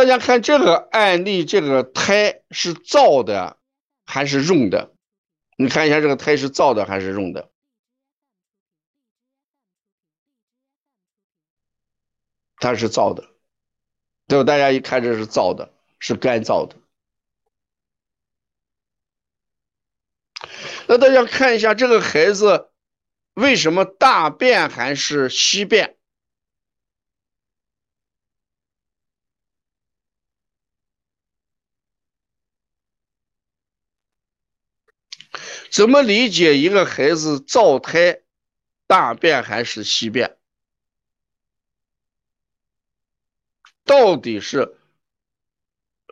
大家看这个案例，这个胎是燥的还是润的？你看一下这个胎是燥的还是润的？它是燥的，对吧？大家一看这是燥的，是干燥的。那大家看一下这个孩子为什么大便还是稀便？怎么理解一个孩子燥胎，大便还是稀便？到底是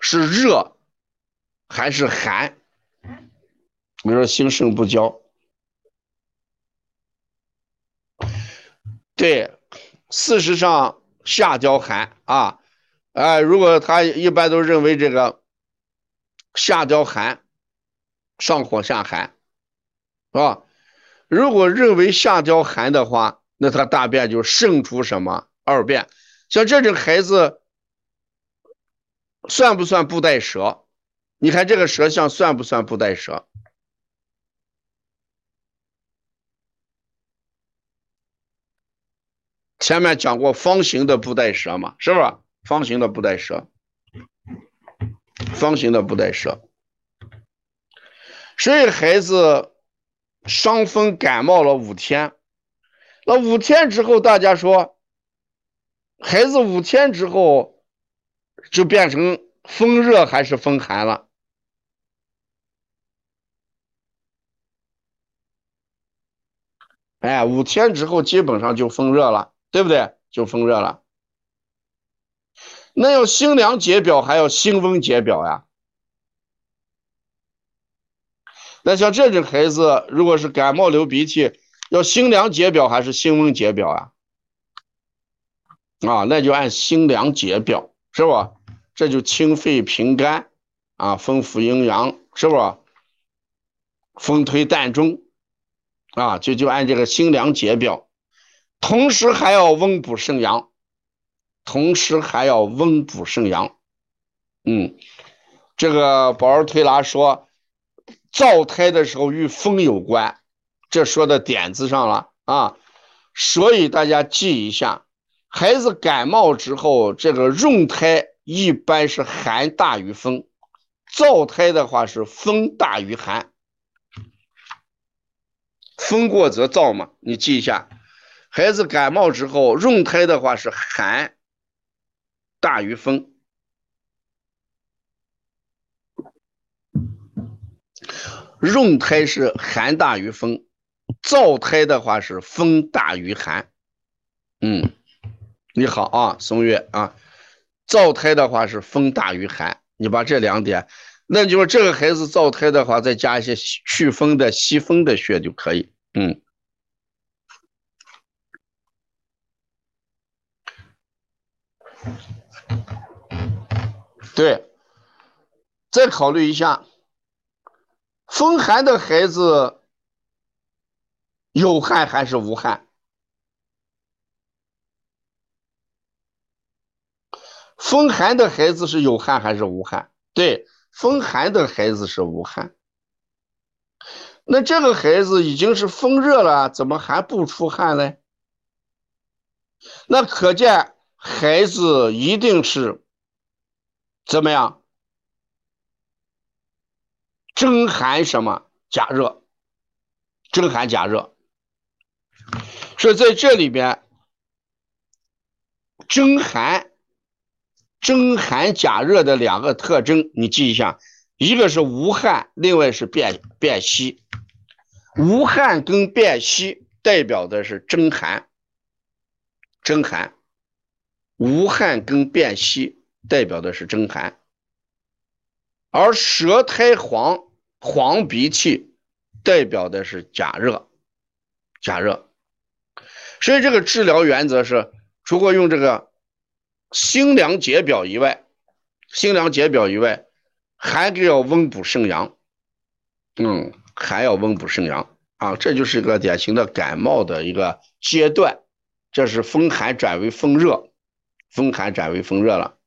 是热还是寒？比如说心肾不交，对，事实上下焦寒啊，哎，如果他一般都认为这个下焦寒，上火下寒。啊？如果认为下焦寒的话，那他大便就渗出什么二便？像这种孩子，算不算布袋蛇？你看这个舌象算不算布袋蛇？前面讲过方形的布袋蛇嘛，是不是？方形的布袋蛇，方形的布袋蛇，所以孩子。伤风感冒了五天，那五天之后，大家说，孩子五天之后就变成风热还是风寒了？哎，五天之后基本上就风热了，对不对？就风热了。那要辛凉解表，还要辛温解表呀？那像这种孩子，如果是感冒流鼻涕，要辛凉解表还是辛温解表啊？啊，那就按辛凉解表，是吧？这就清肺平肝啊，丰富阴阳，是不？风推膻中啊，就就按这个辛凉解表，同时还要温补肾阳，同时还要温补肾阳。嗯，这个宝儿推拿说。燥胎的时候与风有关，这说到点子上了啊，所以大家记一下，孩子感冒之后，这个润胎一般是寒大于风，燥胎的话是风大于寒，风过则燥嘛，你记一下，孩子感冒之后润胎的话是寒大于风。润胎是寒大于风，燥胎的话是风大于寒。嗯，你好啊，松月啊，燥胎的话是风大于寒。你把这两点，那就是这个孩子燥胎的话，再加一些祛风的、吸风的穴就可以。嗯，对，再考虑一下。风寒的孩子有汗还是无汗？风寒的孩子是有汗还是无汗？对，风寒的孩子是无汗。那这个孩子已经是风热了，怎么还不出汗呢？那可见孩子一定是怎么样？真寒什么加热？真寒加热，所以在这里边，真寒、真寒加热的两个特征，你记一下，一个是无汗，另外是便便稀。无汗跟便稀代表的是真寒，真寒；无汗跟便稀代表的是真寒，而舌苔黄。黄鼻涕代表的是假热，假热，所以这个治疗原则是，除了用这个辛凉解表以外，辛凉解表以外，还得要温补肾阳，嗯，还要温补肾阳。啊，这就是一个典型的感冒的一个阶段，这是风寒转为风热，风寒转为风热了。